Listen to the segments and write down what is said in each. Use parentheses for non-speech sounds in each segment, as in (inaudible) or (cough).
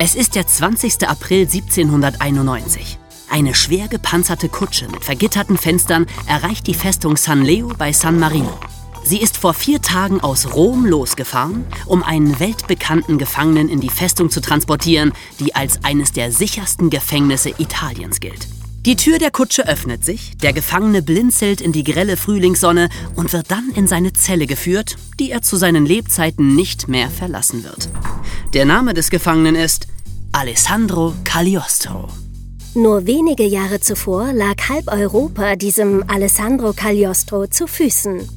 Es ist der 20. April 1791. Eine schwer gepanzerte Kutsche mit vergitterten Fenstern erreicht die Festung San Leo bei San Marino. Sie ist vor vier Tagen aus Rom losgefahren, um einen weltbekannten Gefangenen in die Festung zu transportieren, die als eines der sichersten Gefängnisse Italiens gilt. Die Tür der Kutsche öffnet sich, der Gefangene blinzelt in die grelle Frühlingssonne und wird dann in seine Zelle geführt, die er zu seinen Lebzeiten nicht mehr verlassen wird. Der Name des Gefangenen ist Alessandro Cagliostro. Nur wenige Jahre zuvor lag halb Europa diesem Alessandro Cagliostro zu Füßen.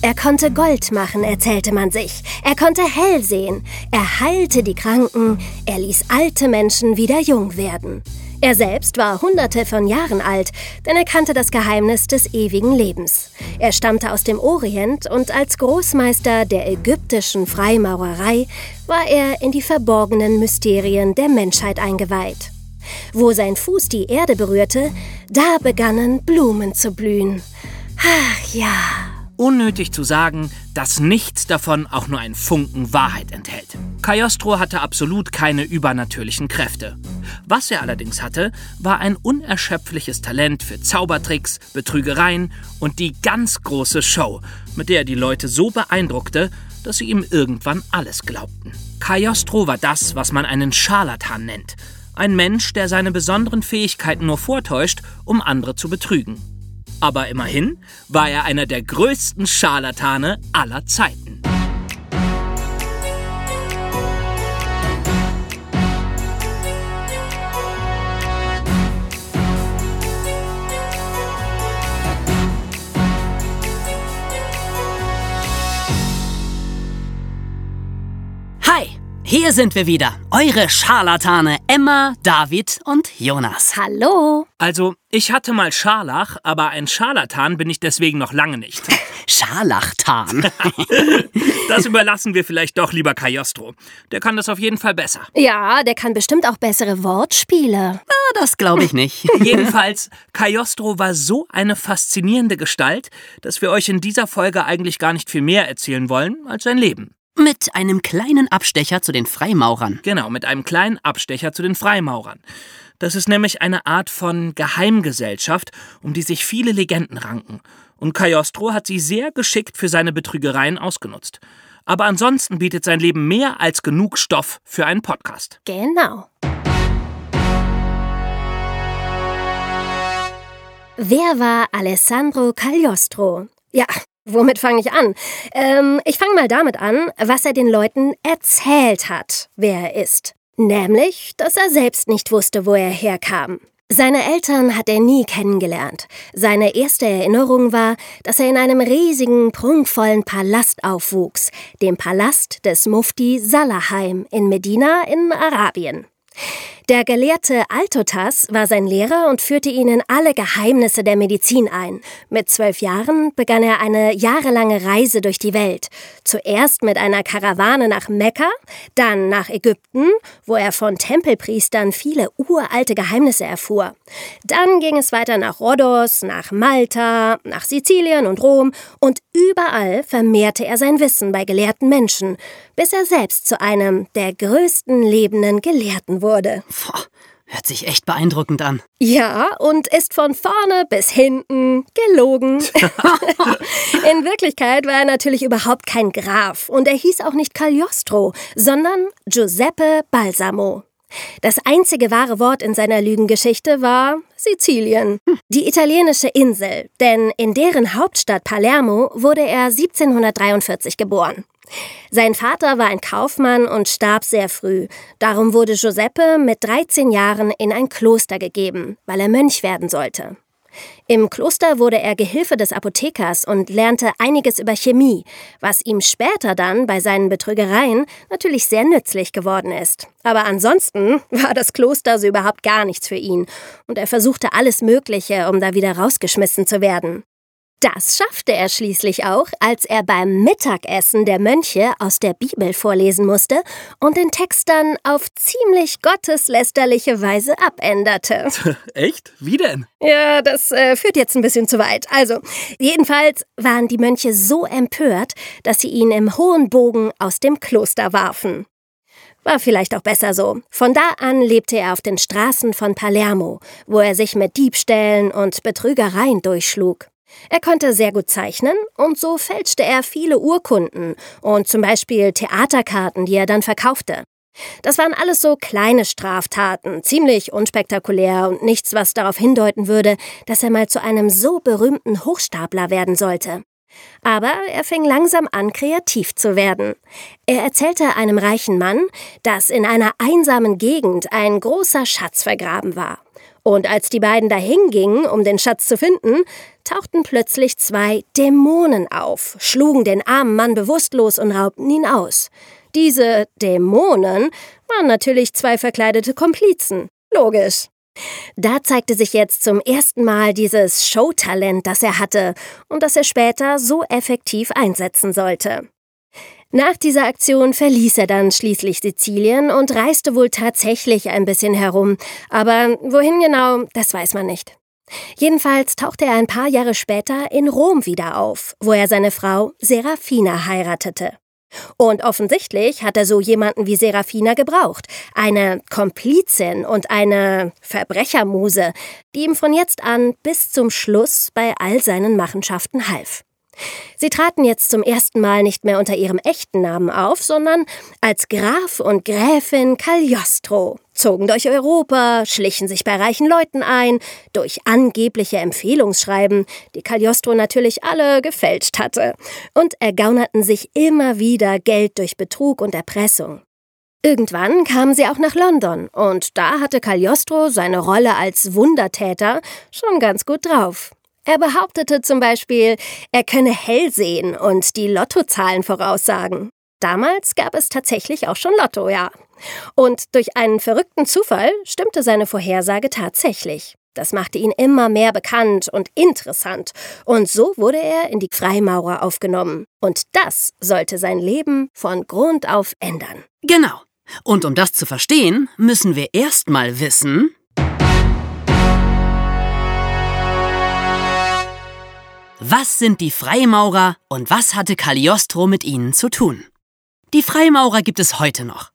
Er konnte Gold machen, erzählte man sich. Er konnte hell sehen. Er heilte die Kranken. Er ließ alte Menschen wieder jung werden. Er selbst war hunderte von Jahren alt, denn er kannte das Geheimnis des ewigen Lebens. Er stammte aus dem Orient und als Großmeister der ägyptischen Freimaurerei war er in die verborgenen Mysterien der Menschheit eingeweiht. Wo sein Fuß die Erde berührte, da begannen Blumen zu blühen. Ach ja. Unnötig zu sagen, dass nichts davon auch nur ein Funken Wahrheit enthält. Cagliostro hatte absolut keine übernatürlichen Kräfte. Was er allerdings hatte, war ein unerschöpfliches Talent für Zaubertricks, Betrügereien und die ganz große Show, mit der er die Leute so beeindruckte, dass sie ihm irgendwann alles glaubten. Cagliostro war das, was man einen Scharlatan nennt. Ein Mensch, der seine besonderen Fähigkeiten nur vortäuscht, um andere zu betrügen. Aber immerhin war er einer der größten Scharlatane aller Zeiten. Hier sind wir wieder. Eure Scharlatane Emma, David und Jonas. Hallo. Also, ich hatte mal Scharlach, aber ein Scharlatan bin ich deswegen noch lange nicht. (laughs) Scharlachtan. (laughs) Das überlassen wir vielleicht doch lieber Cagliostro. Der kann das auf jeden Fall besser. Ja, der kann bestimmt auch bessere Wortspiele. Ah, das glaube ich nicht. (laughs) Jedenfalls, Cagliostro war so eine faszinierende Gestalt, dass wir euch in dieser Folge eigentlich gar nicht viel mehr erzählen wollen als sein Leben. Mit einem kleinen Abstecher zu den Freimaurern. Genau, mit einem kleinen Abstecher zu den Freimaurern. Das ist nämlich eine Art von Geheimgesellschaft, um die sich viele Legenden ranken. Und Cagliostro hat sie sehr geschickt für seine Betrügereien ausgenutzt. Aber ansonsten bietet sein Leben mehr als genug Stoff für einen Podcast. Genau. Wer war Alessandro Cagliostro? Ja, womit fange ich an? Ähm, ich fange mal damit an, was er den Leuten erzählt hat, wer er ist. Nämlich, dass er selbst nicht wusste, wo er herkam. Seine Eltern hat er nie kennengelernt. Seine erste Erinnerung war, dass er in einem riesigen, prunkvollen Palast aufwuchs, dem Palast des Mufti Salaheim in Medina in Arabien. Der Gelehrte Altotas war sein Lehrer und führte ihn in alle Geheimnisse der Medizin ein. Mit zwölf Jahren begann er eine jahrelange Reise durch die Welt. Zuerst mit einer Karawane nach Mekka, dann nach Ägypten, wo er von Tempelpriestern viele uralte Geheimnisse erfuhr. Dann ging es weiter nach Rhodos, nach Malta, nach Sizilien und Rom und überall vermehrte er sein Wissen bei gelehrten Menschen, bis er selbst zu einem der größten lebenden Gelehrten wurde. Boah, hört sich echt beeindruckend an. Ja, und ist von vorne bis hinten gelogen. (laughs) In Wirklichkeit war er natürlich überhaupt kein Graf und er hieß auch nicht Cagliostro, sondern Giuseppe Balsamo. Das einzige wahre Wort in seiner Lügengeschichte war Sizilien, die italienische Insel, denn in deren Hauptstadt Palermo wurde er 1743 geboren. Sein Vater war ein Kaufmann und starb sehr früh. Darum wurde Giuseppe mit 13 Jahren in ein Kloster gegeben, weil er Mönch werden sollte. Im Kloster wurde er Gehilfe des Apothekers und lernte einiges über Chemie, was ihm später dann bei seinen Betrügereien natürlich sehr nützlich geworden ist. Aber ansonsten (laughs) war das Kloster so überhaupt gar nichts für ihn und er versuchte alles Mögliche, um da wieder rausgeschmissen zu werden. Das schaffte er schließlich auch, als er beim Mittagessen der Mönche aus der Bibel vorlesen musste und den Text dann auf ziemlich gotteslästerliche Weise abänderte. (laughs) Echt? Wie denn? Ja, das äh, führt jetzt ein bisschen zu weit. Also, jedenfalls waren die Mönche so empört, dass sie ihn im hohen Bogen aus dem Kloster warfen. War vielleicht auch besser so. Von da an lebte er auf den Straßen von Palermo, wo er sich mit Diebstählen und Betrügereien durchschlug. Er konnte sehr gut zeichnen und so fälschte er viele Urkunden und zum Beispiel Theaterkarten, die er dann verkaufte. Das waren alles so kleine Straftaten, ziemlich unspektakulär und nichts, was darauf hindeuten würde, dass er mal zu einem so berühmten Hochstapler werden sollte. Aber er fing langsam an, kreativ zu werden. Er erzählte einem reichen Mann, dass in einer einsamen Gegend ein großer Schatz vergraben war. Und als die beiden dahin gingen, um den Schatz zu finden, tauchten plötzlich zwei Dämonen auf, schlugen den armen Mann bewusstlos und raubten ihn aus. Diese Dämonen waren natürlich zwei verkleidete Komplizen. Logisch. Da zeigte sich jetzt zum ersten Mal dieses Showtalent, das er hatte und das er später so effektiv einsetzen sollte. Nach dieser Aktion verließ er dann schließlich Sizilien und reiste wohl tatsächlich ein bisschen herum, aber wohin genau, das weiß man nicht. Jedenfalls tauchte er ein paar Jahre später in Rom wieder auf, wo er seine Frau Serafina heiratete. Und offensichtlich hat er so jemanden wie Serafina gebraucht. Eine Komplizin und eine Verbrechermuse, die ihm von jetzt an bis zum Schluss bei all seinen Machenschaften half. Sie traten jetzt zum ersten Mal nicht mehr unter ihrem echten Namen auf, sondern als Graf und Gräfin Cagliostro, zogen durch Europa, schlichen sich bei reichen Leuten ein, durch angebliche Empfehlungsschreiben, die Cagliostro natürlich alle gefälscht hatte, und ergaunerten sich immer wieder Geld durch Betrug und Erpressung. Irgendwann kamen sie auch nach London, und da hatte Cagliostro seine Rolle als Wundertäter schon ganz gut drauf. Er behauptete zum Beispiel, er könne hell sehen und die Lottozahlen voraussagen. Damals gab es tatsächlich auch schon Lotto, ja. Und durch einen verrückten Zufall stimmte seine Vorhersage tatsächlich. Das machte ihn immer mehr bekannt und interessant. Und so wurde er in die Freimaurer aufgenommen. Und das sollte sein Leben von Grund auf ändern. Genau. Und um das zu verstehen, müssen wir erst mal wissen, Was sind die Freimaurer und was hatte Cagliostro mit ihnen zu tun? Die Freimaurer gibt es heute noch.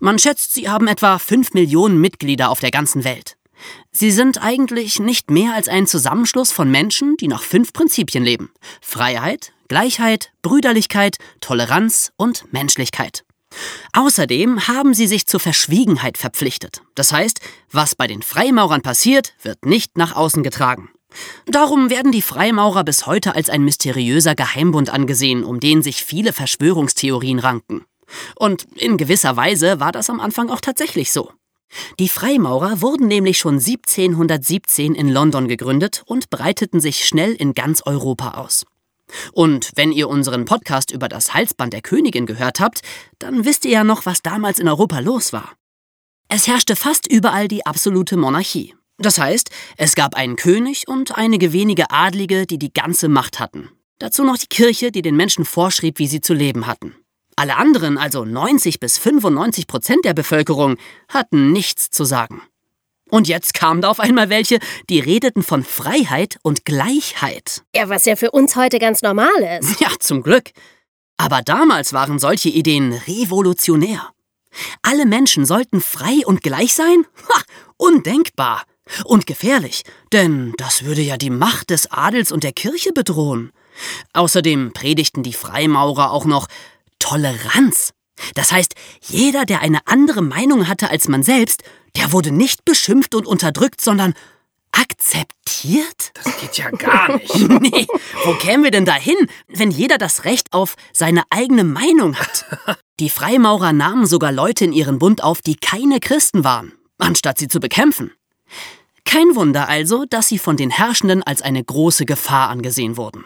Man schätzt, sie haben etwa 5 Millionen Mitglieder auf der ganzen Welt. Sie sind eigentlich nicht mehr als ein Zusammenschluss von Menschen, die nach fünf Prinzipien leben. Freiheit, Gleichheit, Brüderlichkeit, Toleranz und Menschlichkeit. Außerdem haben sie sich zur Verschwiegenheit verpflichtet. Das heißt, was bei den Freimaurern passiert, wird nicht nach außen getragen. Darum werden die Freimaurer bis heute als ein mysteriöser Geheimbund angesehen, um den sich viele Verschwörungstheorien ranken. Und in gewisser Weise war das am Anfang auch tatsächlich so. Die Freimaurer wurden nämlich schon 1717 in London gegründet und breiteten sich schnell in ganz Europa aus. Und wenn ihr unseren Podcast über das Halsband der Königin gehört habt, dann wisst ihr ja noch, was damals in Europa los war. Es herrschte fast überall die absolute Monarchie. Das heißt, es gab einen König und einige wenige Adlige, die die ganze Macht hatten. Dazu noch die Kirche, die den Menschen vorschrieb, wie sie zu leben hatten. Alle anderen, also 90 bis 95 Prozent der Bevölkerung, hatten nichts zu sagen. Und jetzt kamen da auf einmal welche, die redeten von Freiheit und Gleichheit. Ja, was ja für uns heute ganz normal ist. (laughs) Ja, zum Glück. Aber damals waren solche Ideen revolutionär. Alle Menschen sollten frei und gleich sein? Ha, undenkbar. Und gefährlich, denn das würde ja die Macht des Adels und der Kirche bedrohen. Außerdem predigten die Freimaurer auch noch Toleranz. Das heißt, jeder, der eine andere Meinung hatte als man selbst, der wurde nicht beschimpft und unterdrückt, sondern akzeptiert? Das geht ja gar nicht. (laughs) nee, wo kämen wir denn dahin, wenn jeder das Recht auf seine eigene Meinung hat? (laughs) Die Freimaurer nahmen sogar Leute in ihren Bund auf, die keine Christen waren, anstatt sie zu bekämpfen. Kein Wunder also, dass sie von den Herrschenden als eine große Gefahr angesehen wurden.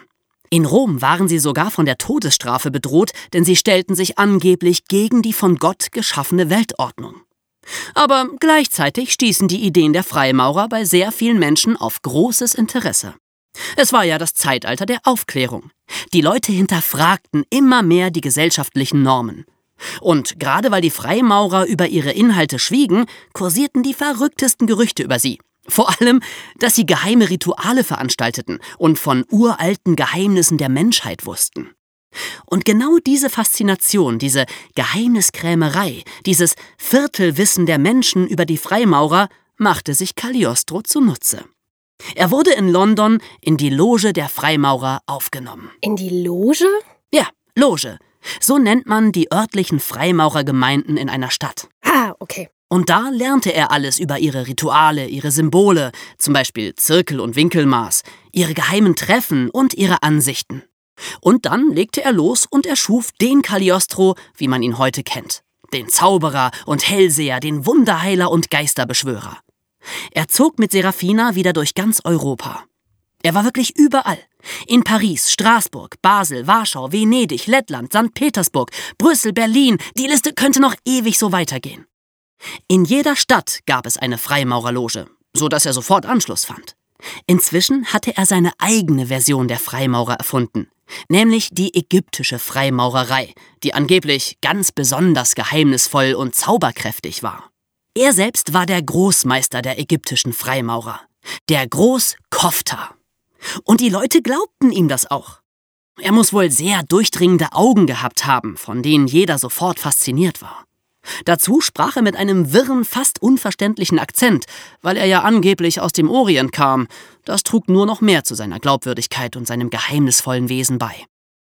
In Rom waren sie sogar von der Todesstrafe bedroht, denn sie stellten sich angeblich gegen die von Gott geschaffene Weltordnung. Aber gleichzeitig stießen die Ideen der Freimaurer bei sehr vielen Menschen auf großes Interesse. Es war ja das Zeitalter der Aufklärung. Die Leute hinterfragten immer mehr die gesellschaftlichen Normen. Und gerade weil die Freimaurer über ihre Inhalte schwiegen, kursierten die verrücktesten Gerüchte über sie. Vor allem, dass sie geheime Rituale veranstalteten und von uralten Geheimnissen der Menschheit wussten. Und genau diese Faszination, diese Geheimniskrämerei, dieses Viertelwissen der Menschen über die Freimaurer machte sich Cagliostro zunutze. Er wurde in London in die Loge der Freimaurer aufgenommen. In die Loge? Ja, Loge. So nennt man die örtlichen Freimaurergemeinden in einer Stadt. Ah, okay. Und da lernte er alles über ihre Rituale, ihre Symbole, zum Beispiel Zirkel und Winkelmaß, ihre geheimen Treffen und ihre Ansichten. Und dann legte er los und erschuf den Cagliostro, wie man ihn heute kennt. Den Zauberer und Hellseher, den Wunderheiler und Geisterbeschwörer. Er zog mit Serafina wieder durch ganz Europa. Er war wirklich überall. In Paris, Straßburg, Basel, Warschau, Venedig, Lettland, St. Petersburg, Brüssel, Berlin. Die Liste könnte noch ewig so weitergehen. In jeder Stadt gab es eine Freimaurerloge, so dass er sofort Anschluss fand. Inzwischen hatte er seine eigene Version der Freimaurer erfunden, nämlich die ägyptische Freimaurerei, die angeblich ganz besonders geheimnisvoll und zauberkräftig war. Er selbst war der Großmeister der ägyptischen Freimaurer, der Großkofta. Und die Leute glaubten ihm das auch. Er muss wohl sehr durchdringende Augen gehabt haben, von denen jeder sofort fasziniert war. Dazu sprach er mit einem wirren, fast unverständlichen Akzent, weil er ja angeblich aus dem Orient kam. Das trug nur noch mehr zu seiner Glaubwürdigkeit und seinem geheimnisvollen Wesen bei.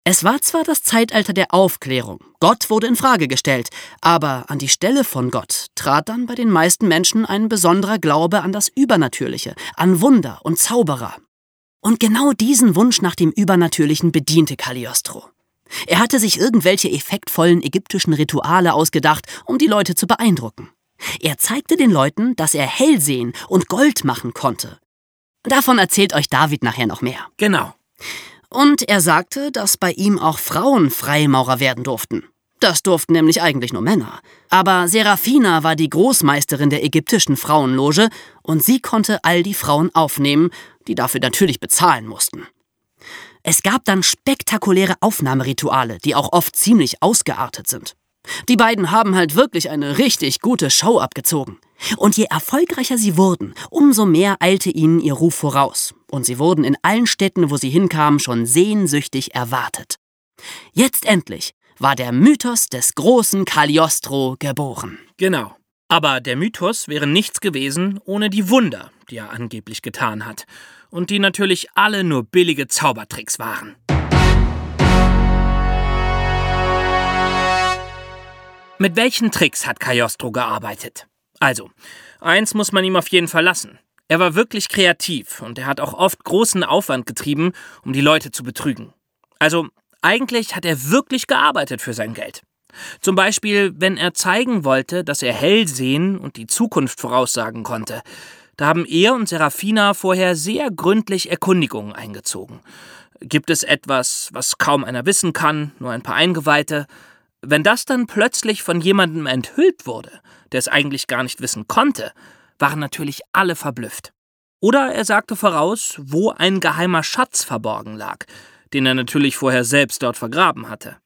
Es war zwar das Zeitalter der Aufklärung, Gott wurde in Frage gestellt, aber an die Stelle von Gott trat dann bei den meisten Menschen ein besonderer Glaube an das Übernatürliche, an Wunder und Zauberer. Und genau diesen Wunsch nach dem Übernatürlichen bediente Cagliostro. Er hatte sich irgendwelche effektvollen ägyptischen Rituale ausgedacht, um die Leute zu beeindrucken. Er zeigte den Leuten, dass er hell sehen und Gold machen konnte. Davon erzählt euch David nachher noch mehr. Genau. Und er sagte, dass bei ihm auch Frauen Freimaurer werden durften. Das durften nämlich eigentlich nur Männer. Aber Serafina war die Großmeisterin der ägyptischen Frauenloge und sie konnte all die Frauen aufnehmen, die dafür natürlich bezahlen mussten. Es gab dann spektakuläre Aufnahmerituale, die auch oft ziemlich ausgeartet sind. Die beiden haben halt wirklich eine richtig gute Show abgezogen. Und je erfolgreicher sie wurden, umso mehr eilte ihnen ihr Ruf voraus. Und sie wurden in allen Städten, wo sie hinkamen, schon sehnsüchtig erwartet. Jetzt endlich war der Mythos des großen Cagliostro geboren. Genau. Aber der Mythos wäre nichts gewesen ohne die Wunder, die er angeblich getan hat und die natürlich alle nur billige Zaubertricks waren. Mit welchen Tricks hat Cagliostro gearbeitet? Also, eins muss man ihm auf jeden Fall lassen. Er war wirklich kreativ und er hat auch oft großen Aufwand getrieben, um die Leute zu betrügen. Also, eigentlich hat er wirklich gearbeitet für sein Geld. Zum Beispiel, wenn er zeigen wollte, dass er hell sehen und die Zukunft voraussagen konnte. Da haben er und Serafina vorher sehr gründlich Erkundigungen eingezogen. Gibt es etwas, was kaum einer wissen kann, nur ein paar Eingeweihte? Wenn das dann plötzlich von jemandem enthüllt wurde, der es eigentlich gar nicht wissen konnte, waren natürlich alle verblüfft. Oder er sagte voraus, wo ein geheimer Schatz verborgen lag, den er natürlich vorher selbst dort vergraben hatte.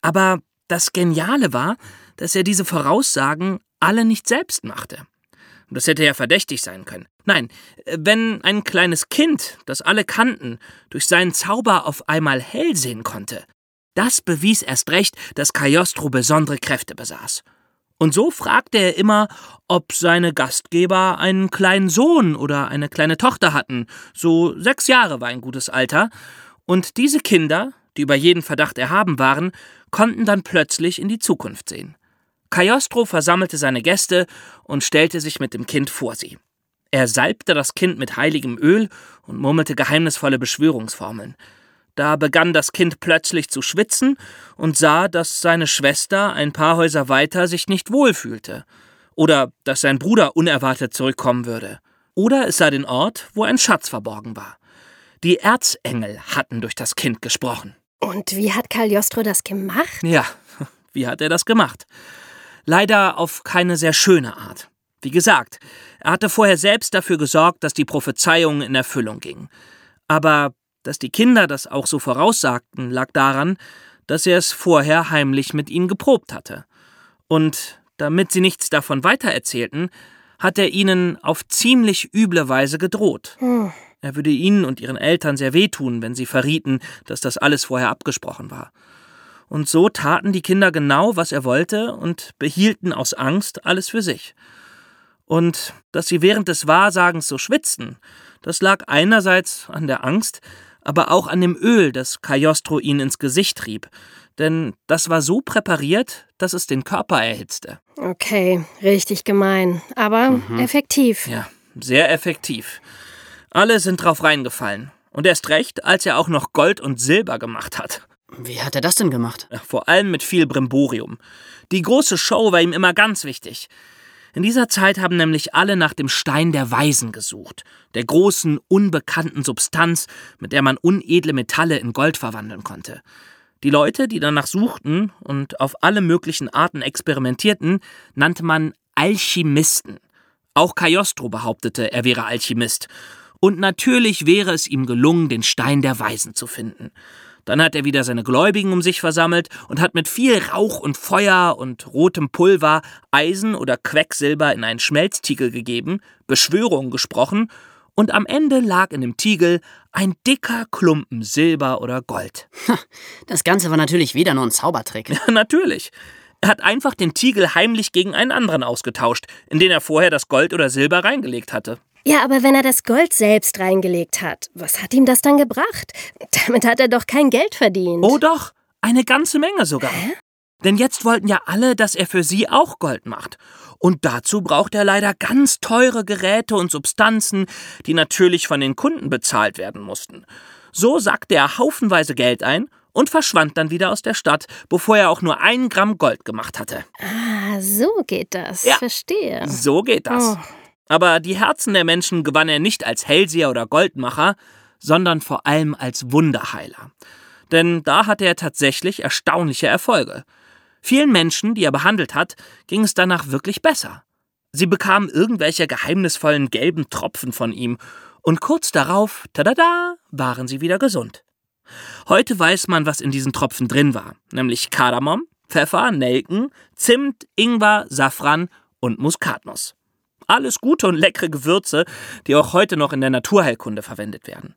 Aber das Geniale war, dass er diese Voraussagen alle nicht selbst machte. Das hätte ja verdächtig sein können. Nein, wenn ein kleines Kind, das alle kannten, durch seinen Zauber auf einmal hell sehen konnte, das bewies erst recht, dass Cagliostro besondere Kräfte besaß. Und so fragte er immer, ob seine Gastgeber einen kleinen Sohn oder eine kleine Tochter hatten. So sechs Jahre war ein gutes Alter. Und diese Kinder, die über jeden Verdacht erhaben waren, konnten dann plötzlich in die Zukunft sehen. Cagliostro versammelte seine Gäste und stellte sich mit dem Kind vor sie. Er salbte das Kind mit heiligem Öl und murmelte geheimnisvolle Beschwörungsformeln. Da begann das Kind plötzlich zu schwitzen und sah, dass seine Schwester ein paar Häuser weiter sich nicht wohlfühlte. Oder dass sein Bruder unerwartet zurückkommen würde. Oder es sah den Ort, wo ein Schatz verborgen war. Die Erzengel hatten durch das Kind gesprochen. Und wie hat Cagliostro das gemacht? Ja, (laughs) wie hat er das gemacht? Leider auf keine sehr schöne Art. Wie gesagt, er hatte vorher selbst dafür gesorgt, dass die Prophezeiungen in Erfüllung gingen. Aber dass die Kinder das auch so voraussagten, lag daran, dass er es vorher heimlich mit ihnen geprobt hatte. Und damit sie nichts davon weitererzählten, hat er ihnen auf ziemlich üble Weise gedroht. Er würde ihnen und ihren Eltern sehr wehtun, wenn sie verrieten, dass das alles vorher abgesprochen war. Und so taten die Kinder genau, was er wollte und behielten aus Angst alles für sich. Und dass sie während des Wahrsagens so schwitzten, das lag einerseits an der Angst, aber auch an dem Öl, das Cagliostro ihnen ins Gesicht trieb, denn das war so präpariert, dass es den Körper erhitzte. Okay, richtig gemein, aber mhm. effektiv. Ja, sehr effektiv. Alle sind drauf reingefallen. Und erst recht, als er auch noch Gold und Silber gemacht hat. Wie hat er das denn gemacht? Vor allem mit viel Brimborium. Die große Show war ihm immer ganz wichtig. In dieser Zeit haben nämlich alle nach dem Stein der Weisen gesucht, der großen, unbekannten Substanz, mit der man unedle Metalle in Gold verwandeln konnte. Die Leute, die danach suchten und auf alle möglichen Arten experimentierten, nannte man Alchemisten. Auch Cagliostro behauptete, er wäre Alchemist und natürlich wäre es ihm gelungen, den Stein der Weisen zu finden. Dann hat er wieder seine Gläubigen um sich versammelt und hat mit viel Rauch und Feuer und rotem Pulver Eisen oder Quecksilber in einen Schmelztiegel gegeben, Beschwörungen gesprochen, und am Ende lag in dem Tiegel ein dicker Klumpen Silber oder Gold. (laughs) Das Ganze war natürlich wieder nur ein Zaubertrick. Ja, (laughs) natürlich. Er hat einfach den Tiegel heimlich gegen einen anderen ausgetauscht, in den er vorher das Gold oder Silber reingelegt hatte. Ja, aber wenn er das Gold selbst reingelegt hat, was hat ihm das dann gebracht? (laughs) Damit hat er doch kein Geld verdient. Oh doch, eine ganze Menge sogar. Hä? Denn jetzt wollten ja alle, dass er für sie auch Gold macht. Und dazu braucht er leider ganz teure Geräte und Substanzen, die natürlich von den Kunden bezahlt werden mussten. So sackte er haufenweise Geld ein und verschwand dann wieder aus der Stadt, bevor er auch nur ein Gramm Gold gemacht hatte. Ah, so geht das. Ja, Verstehe. So geht das. Oh. Aber die Herzen der Menschen gewann er nicht als Hellseher oder Goldmacher, sondern vor allem als Wunderheiler. Denn da hatte er tatsächlich erstaunliche Erfolge. Vielen Menschen, die er behandelt hat, ging es danach wirklich besser. Sie bekamen irgendwelche geheimnisvollen gelben Tropfen von ihm, und kurz darauf, tada, waren sie wieder gesund. Heute weiß man, was in diesen Tropfen drin war, nämlich Kardamom, Pfeffer, Nelken, Zimt, Ingwer, Safran und Muskatnuss. Alles gute und leckere Gewürze, die auch heute noch in der Naturheilkunde verwendet werden.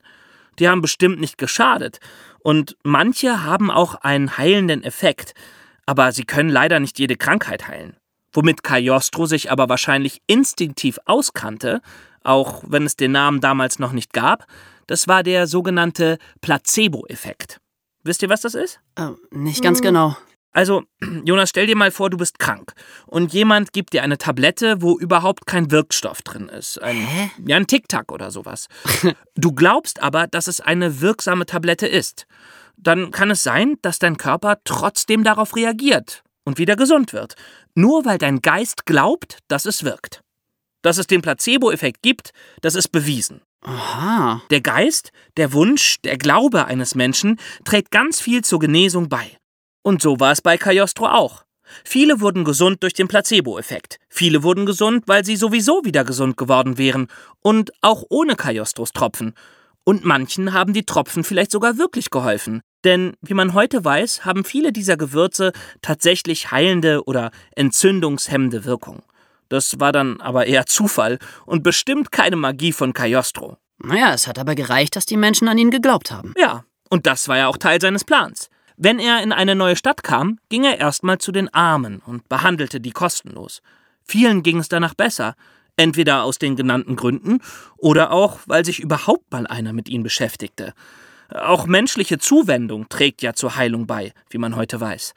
Die haben bestimmt nicht geschadet. Und manche haben auch einen heilenden Effekt. Aber sie können leider nicht jede Krankheit heilen. Womit Cagliostro sich aber wahrscheinlich instinktiv auskannte, auch wenn es den Namen damals noch nicht gab, das war der sogenannte Placebo-Effekt. Wisst ihr, was das ist? Äh, nicht ganz hm. genau. Also, (clears throat) Jonas, stell dir mal vor, du bist krank und jemand gibt dir eine Tablette, wo überhaupt kein Wirkstoff drin ist. Ein, Hä? Ja, ein Tic-Tac oder sowas. (laughs) du glaubst aber, dass es eine wirksame Tablette ist. Dann kann es sein, dass dein Körper trotzdem darauf reagiert und wieder gesund wird. Nur weil dein Geist glaubt, dass es wirkt. Dass es den Placebo-Effekt gibt, das ist bewiesen. Aha. Der Geist, der Wunsch, der Glaube eines Menschen trägt ganz viel zur Genesung bei. Und so war es bei Cagliostro auch. Viele wurden gesund durch den Placebo-Effekt. Viele wurden gesund, weil sie sowieso wieder gesund geworden wären. Und auch ohne Cagliostros Tropfen. Und manchen haben die Tropfen vielleicht sogar wirklich geholfen. Denn, wie man heute weiß, haben viele dieser Gewürze tatsächlich heilende oder entzündungshemmende Wirkung. Das war dann aber eher Zufall und bestimmt keine Magie von Cagliostro. Naja, es hat aber gereicht, dass die Menschen an ihn geglaubt haben. Ja, und das war ja auch Teil seines Plans. Wenn er in eine neue Stadt kam, ging er erstmal zu den Armen und behandelte die kostenlos. Vielen ging es danach besser, entweder aus den genannten Gründen oder auch, weil sich überhaupt mal einer mit ihnen beschäftigte. Auch menschliche Zuwendung trägt ja zur Heilung bei, wie man heute weiß.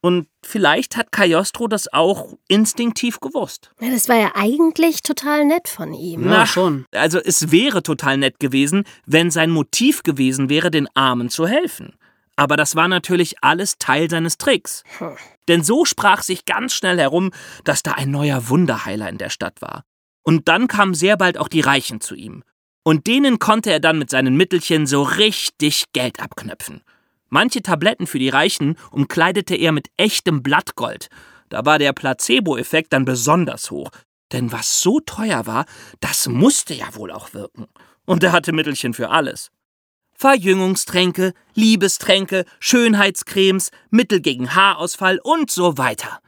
Und vielleicht hat Cagliostro das auch instinktiv gewusst. Ja, das war ja eigentlich total nett von ihm. Na, schon. Also es wäre total nett gewesen, wenn sein Motiv gewesen wäre, den Armen zu helfen. Aber das war natürlich alles Teil seines Tricks. Hm. Denn so sprach sich ganz schnell herum, dass da ein neuer Wunderheiler in der Stadt war. Und dann kamen sehr bald auch die Reichen zu ihm. Und denen konnte er dann mit seinen Mittelchen so richtig Geld abknöpfen. Manche Tabletten für die Reichen umkleidete er mit echtem Blattgold. Da war der Placebo-Effekt dann besonders hoch. Denn was so teuer war, das musste ja wohl auch wirken. Und er hatte Mittelchen für alles. Verjüngungstränke, Liebestränke, Schönheitscremes, Mittel gegen Haarausfall und so weiter.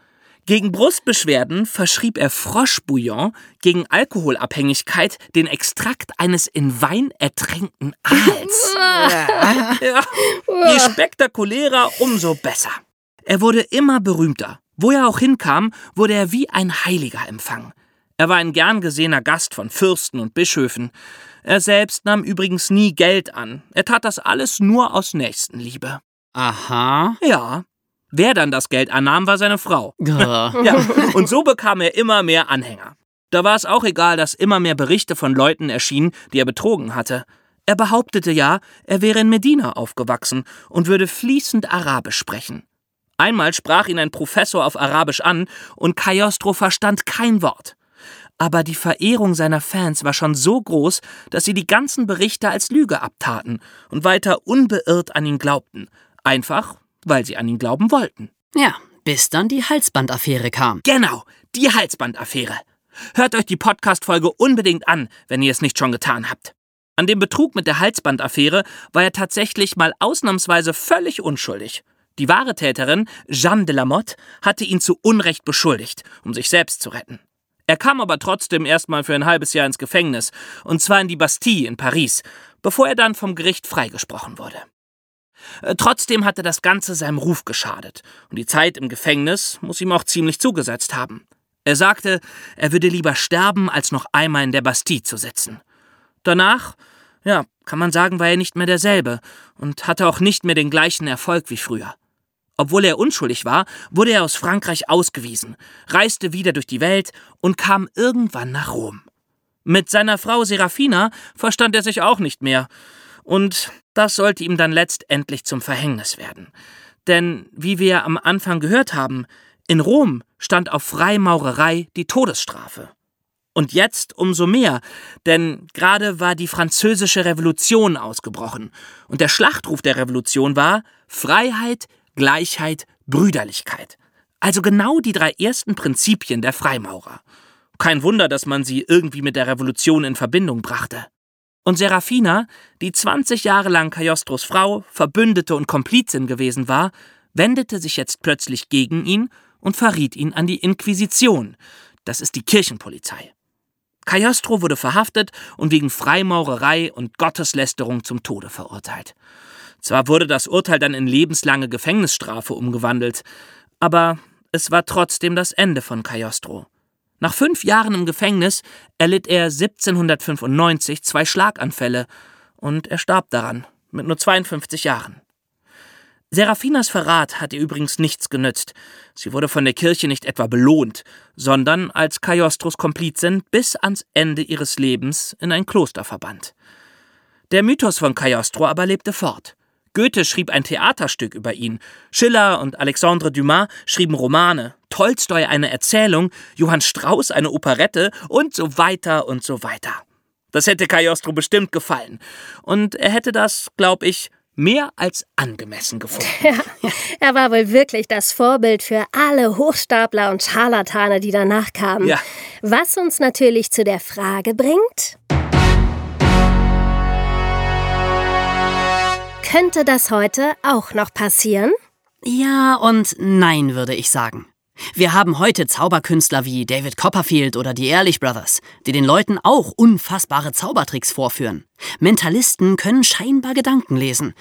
Gegen Brustbeschwerden verschrieb er Froschbouillon, gegen Alkoholabhängigkeit den Extrakt eines in Wein ertränkten Aals. (laughs) ja. Je spektakulärer, umso besser. Er wurde immer berühmter. Wo er auch hinkam, wurde er wie ein Heiliger empfangen. Er war ein gern gesehener Gast von Fürsten und Bischöfen. Er selbst nahm übrigens nie Geld an. Er tat das alles nur aus Nächstenliebe. Aha. Ja. Wer dann das Geld annahm, war seine Frau. (laughs) Ja. Und so bekam er immer mehr Anhänger. Da war es auch egal, dass immer mehr Berichte von Leuten erschienen, die er betrogen hatte. Er behauptete ja, er wäre in Medina aufgewachsen und würde fließend Arabisch sprechen. Einmal sprach ihn ein Professor auf Arabisch an und Cagliostro verstand kein Wort. Aber die Verehrung seiner Fans war schon so groß, dass sie die ganzen Berichte als Lüge abtaten und weiter unbeirrt an ihn glaubten. Einfach, weil sie an ihn glauben wollten. Ja, bis dann die Halsbandaffäre kam. Genau, die Halsbandaffäre. Hört euch die Podcast-Folge unbedingt an, wenn ihr es nicht schon getan habt. An dem Betrug mit der Halsbandaffäre war er tatsächlich mal ausnahmsweise völlig unschuldig. Die wahre Täterin, Jeanne de Lamotte, hatte ihn zu Unrecht beschuldigt, um sich selbst zu retten. Er kam aber trotzdem erstmal für ein halbes Jahr ins Gefängnis, und zwar in die Bastille in Paris, bevor er dann vom Gericht freigesprochen wurde. Äh, Trotzdem hatte das Ganze seinem Ruf geschadet, und die Zeit im Gefängnis muss ihm auch ziemlich zugesetzt haben. Er sagte, er würde lieber sterben, als noch einmal in der Bastille zu sitzen. Danach, ja, kann man sagen, war er nicht mehr derselbe und hatte auch nicht mehr den gleichen Erfolg wie früher. Obwohl er unschuldig war, wurde er aus Frankreich ausgewiesen, reiste wieder durch die Welt und kam irgendwann nach Rom. Mit seiner Frau Serafina verstand er sich auch nicht mehr, und das sollte ihm dann letztendlich zum Verhängnis werden. Denn, wie wir am Anfang gehört haben, in Rom stand auf Freimaurerei die Todesstrafe. Und jetzt umso mehr, denn gerade war die französische Revolution ausgebrochen, und der Schlachtruf der Revolution war Freiheit, Gleichheit, Brüderlichkeit. Also genau die drei ersten Prinzipien der Freimaurer. Kein Wunder, dass man sie irgendwie mit der Revolution in Verbindung brachte. Und Serafina, die 20 Jahre lang Cagliostros Frau, Verbündete und Komplizin gewesen war, wendete sich jetzt plötzlich gegen ihn und verriet ihn an die Inquisition. Das ist die Kirchenpolizei. Cagliostro wurde verhaftet und wegen Freimaurerei und Gotteslästerung zum Tode verurteilt. Zwar wurde das Urteil dann in lebenslange Gefängnisstrafe umgewandelt, aber es war trotzdem das Ende von Cagliostro. Nach fünf Jahren im Gefängnis erlitt er 1795 zwei Schlaganfälle und er starb daran, mit nur 52 Jahren. Serafinas Verrat hat ihr übrigens nichts genützt. Sie wurde von der Kirche nicht etwa belohnt, sondern als Cagliostros Komplizin bis ans Ende ihres Lebens in ein Kloster verbannt. Der Mythos von Cagliostro aber lebte fort. Goethe schrieb ein Theaterstück über ihn, Schiller und Alexandre Dumas schrieben Romane, Tolstoi eine Erzählung, Johann Strauss eine Operette und so weiter und so weiter. Das hätte Cagliostro bestimmt gefallen. Und er hätte das, glaub ich, mehr als angemessen gefunden. (laughs) Ja, er war wohl wirklich das Vorbild für alle Hochstapler und Scharlatane, die danach kamen. Ja. Was uns natürlich zu der Frage bringt. Könnte das heute auch noch passieren? Ja und nein, würde ich sagen. Wir haben heute Zauberkünstler wie David Copperfield oder die Ehrlich Brothers, die den Leuten auch unfassbare Zaubertricks vorführen. Mentalisten können scheinbar Gedanken lesen.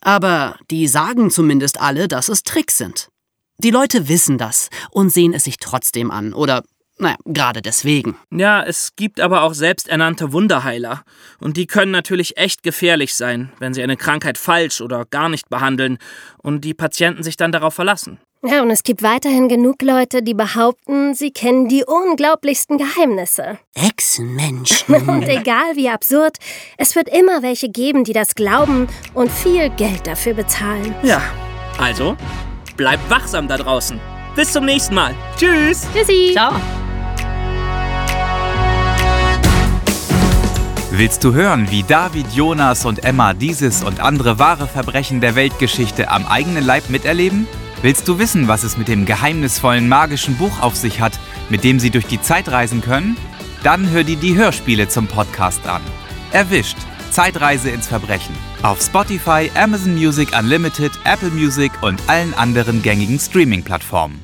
Aber die sagen zumindest alle, dass es Tricks sind. Die Leute wissen das und sehen es sich trotzdem an. Oder, naja, gerade deswegen. Ja, es gibt aber auch selbsternannte Wunderheiler. Und die können natürlich echt gefährlich sein, wenn sie eine Krankheit falsch oder gar nicht behandeln und die Patienten sich dann darauf verlassen. Ja, und es gibt weiterhin genug Leute, die behaupten, sie kennen die unglaublichsten Geheimnisse. Echsenmenschen. (laughs) Und egal wie absurd, es wird immer welche geben, die das glauben und viel Geld dafür bezahlen. Ja, also bleibt wachsam da draußen. Bis zum nächsten Mal. Tschüss. Tschüssi. Ciao. Willst du hören, wie David, Jonas und Emma dieses und andere wahre Verbrechen der Weltgeschichte am eigenen Leib miterleben? Willst du wissen, was es mit dem geheimnisvollen magischen Buch auf sich hat, mit dem sie durch die Zeit reisen können? Dann hör dir die Hörspiele zum Podcast an. Erwischt. Zeitreise ins Verbrechen. Auf Spotify, Amazon Music Unlimited, Apple Music und allen anderen gängigen Streaming-Plattformen.